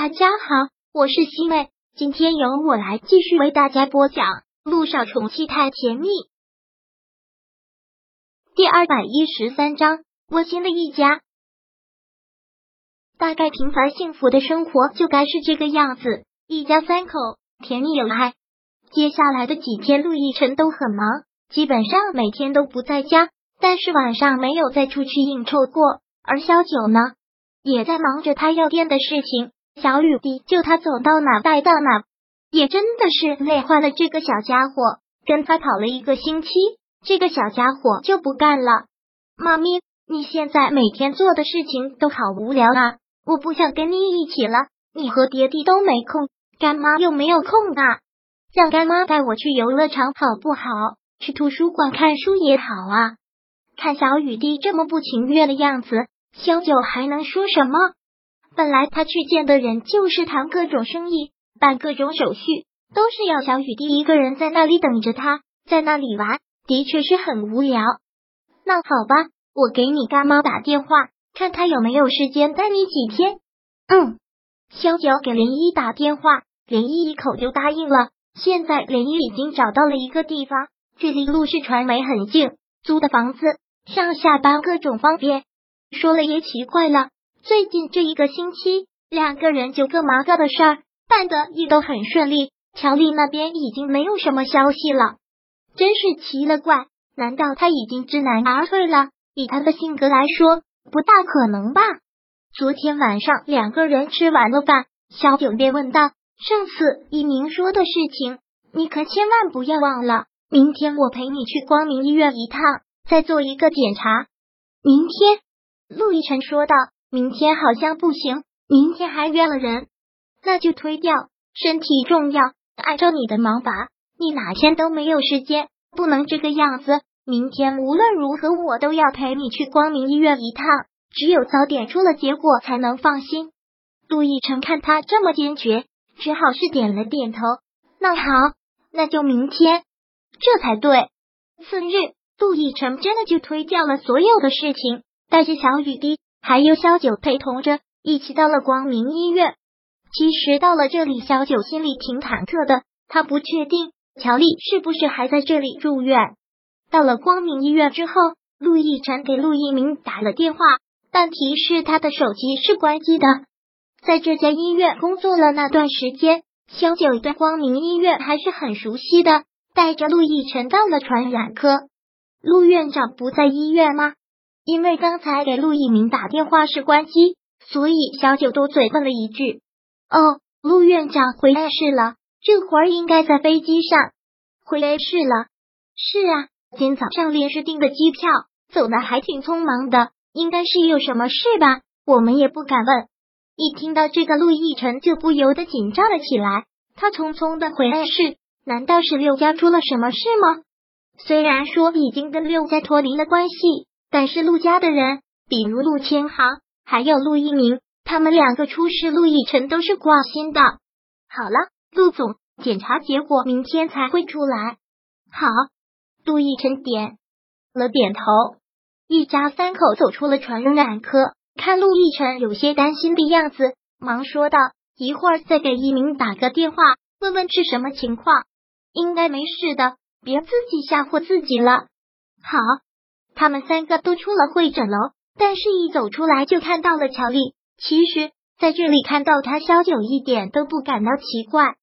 大家好，我是西妹，今天由我来继续为大家播讲《路上宠妻太甜蜜》第二百一十三章。窝心的一家，大概平凡幸福的生活就该是这个样子，一家三口甜蜜有爱。接下来的几天，陆亦辰都很忙，基本上每天都不在家，但是晚上没有再出去应酬过。而萧九呢，也在忙着他药店的事情。小雨滴就他走到哪带到哪，也真的是累坏了这个小家伙。跟他跑了一个星期，这个小家伙就不干了。妈咪，你现在每天做的事情都好无聊啊！我不想跟你一起了，你和爹地都没空，干妈又没有空啊，让干妈带我去游乐场好不好？去图书馆看书也好啊！看小雨滴这么不情愿的样子，萧九还能说什么？本来他去见的人就是谈各种生意、办各种手续，都是要小雨滴一个人在那里等着他，在那里玩，的确是很无聊。那好吧，我给你干妈打电话，看他有没有时间带你几天。嗯，萧九给林一打电话，林一一口就答应了。现在林一已经找到了一个地方，距离陆氏传媒很近，租的房子上下班各种方便。说了也奇怪了。最近这一个星期，两个人就各忙各的事儿，办的也都很顺利。乔丽那边已经没有什么消息了，真是奇了怪。难道他已经知难而退了？以他的性格来说，不大可能吧。昨天晚上两个人吃完了饭，小九便问道：“上次一鸣说的事情，你可千万不要忘了。明天我陪你去光明医院一趟，再做一个检查。”明天，陆亦辰说道。明天好像不行，明天还约了人，那就推掉。身体重要，按照你的忙法，你哪天都没有时间，不能这个样子。明天无论如何，我都要陪你去光明医院一趟，只有早点出了结果，才能放心。陆亦辰看他这么坚决，只好是点了点头。那好，那就明天，这才对。次日，陆亦辰真的就推掉了所有的事情，带着小雨滴。还有小九陪同着一起到了光明医院。其实到了这里，小九心里挺忐忑的，他不确定乔丽是不是还在这里住院。到了光明医院之后，陆亦辰给陆一鸣打了电话，但提示他的手机是关机的。在这家医院工作了那段时间，小九对光明医院还是很熟悉的，带着陆亦辰到了传染科。陆院长不在医院吗？因为刚才给陆一鸣打电话是关机，所以小九多嘴问了一句：“哦，陆院长回 A 市了，这会儿应该在飞机上回 A 市了。”“是啊，今早上临时订的机票，走的还挺匆忙的，应该是有什么事吧？我们也不敢问。”一听到这个，陆亦辰就不由得紧张了起来。他匆匆的回 A 市，难道是六家出了什么事吗？虽然说已经跟六家脱离了关系。但是陆家的人，比如陆千行，还有陆一鸣，他们两个出事，陆亦辰都是挂心的。好了，陆总，检查结果明天才会出来。好，陆亦辰点了点头。一家三口走出了传染科，看陆亦辰有些担心的样子，忙说道：“一会儿再给一鸣打个电话，问问是什么情况。应该没事的，别自己吓唬自己了。”好。他们三个都出了会诊楼，但是一走出来就看到了乔丽。其实在这里看到他，萧九一点都不感到奇怪。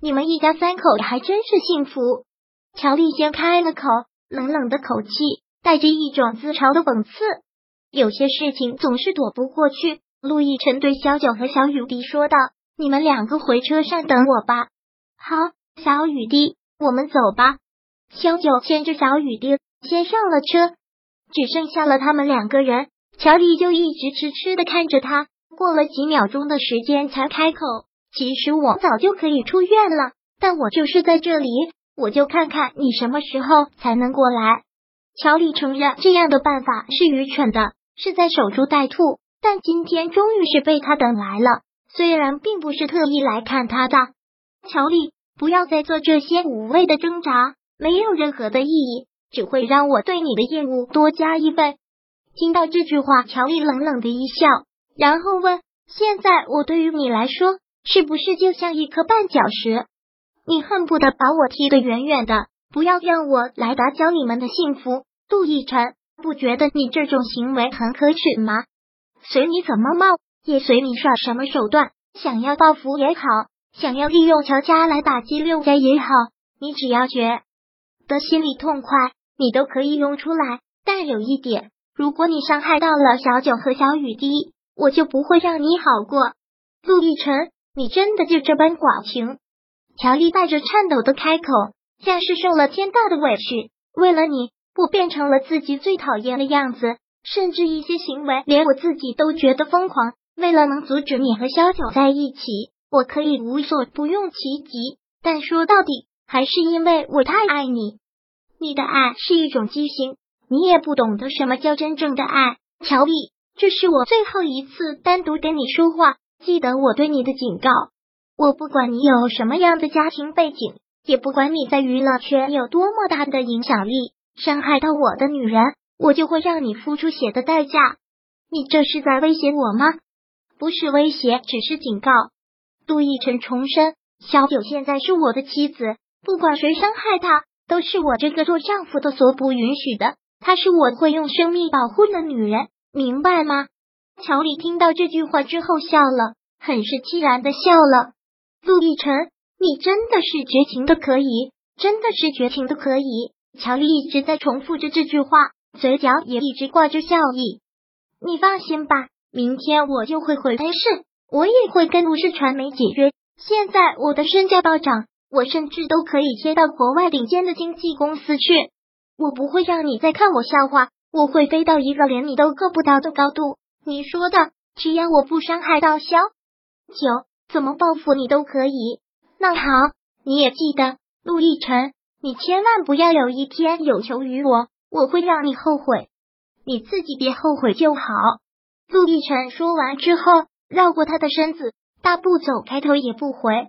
你们一家三口还真是幸福。乔丽先开了口，冷冷的口气带着一种自嘲的讽刺。有些事情总是躲不过去。陆亦辰对萧九和小雨滴说道：“你们两个回车上等我吧。”好，小雨滴，我们走吧。萧九牵着小雨滴先上了车。只剩下了他们两个人，乔丽就一直痴痴的看着他。过了几秒钟的时间，才开口：“其实我早就可以出院了，但我就是在这里，我就看看你什么时候才能过来。”乔丽承认这样的办法是愚蠢的，是在守株待兔。但今天终于是被他等来了，虽然并不是特意来看他的。乔丽，不要再做这些无谓的挣扎，没有任何的意义。只会让我对你的厌恶多加一倍。听到这句话，乔丽冷冷的一笑，然后问：“现在我对于你来说，是不是就像一颗绊脚石？你恨不得把我踢得远远的，不要让我来打搅你们的幸福。杜奕辰，不觉得你这种行为很可耻吗？随你怎么冒，也随你耍什么手段，想要报复也好，想要利用乔家来打击六家也好，你只要觉得心里痛快，你都可以用出来。但有一点，如果你伤害到了小九和小雨滴。我就不会让你好过，陆亦辰，你真的就这般寡情？乔丽带着颤抖的开口，像是受了天大的委屈。为了你，我变成了自己最讨厌的样子，甚至一些行为连我自己都觉得疯狂。为了能阻止你和萧九在一起，我可以无所不用其极。但说到底，还是因为我太爱你。你的爱是一种畸形，你也不懂得什么叫真正的爱，乔丽。这是我最后一次单独跟你说话，记得我对你的警告。我不管你有什么样的家庭背景，也不管你在娱乐圈有多么大的影响力，伤害到我的女人，我就会让你付出血的代价。你这是在威胁我吗？不是威胁，只是警告。杜奕晨重申，小九现在是我的妻子，不管谁伤害她，都是我这个做丈夫的所不允许的。她是我会用生命保护的女人。明白吗？乔丽听到这句话之后笑了，很是凄然的笑了。陆亦辰，你真的是绝情的可以，真的是绝情的可以。乔丽一直在重复着这句话，嘴角也一直挂着笑意。你放心吧，明天我就会回 A 市，我也会跟陆氏传媒解约。现在我的身价暴涨，我甚至都可以贴到国外顶尖的经纪公司去。我不会让你再看我笑话。我会飞到一个连你都够不到的高度。你说的，只要我不伤害到萧九，怎么报复你都可以。那好，你也记得，陆亦辰，你千万不要有一天有求于我，我会让你后悔。你自己别后悔就好。陆亦辰说完之后，绕过他的身子，大步走开，头也不回。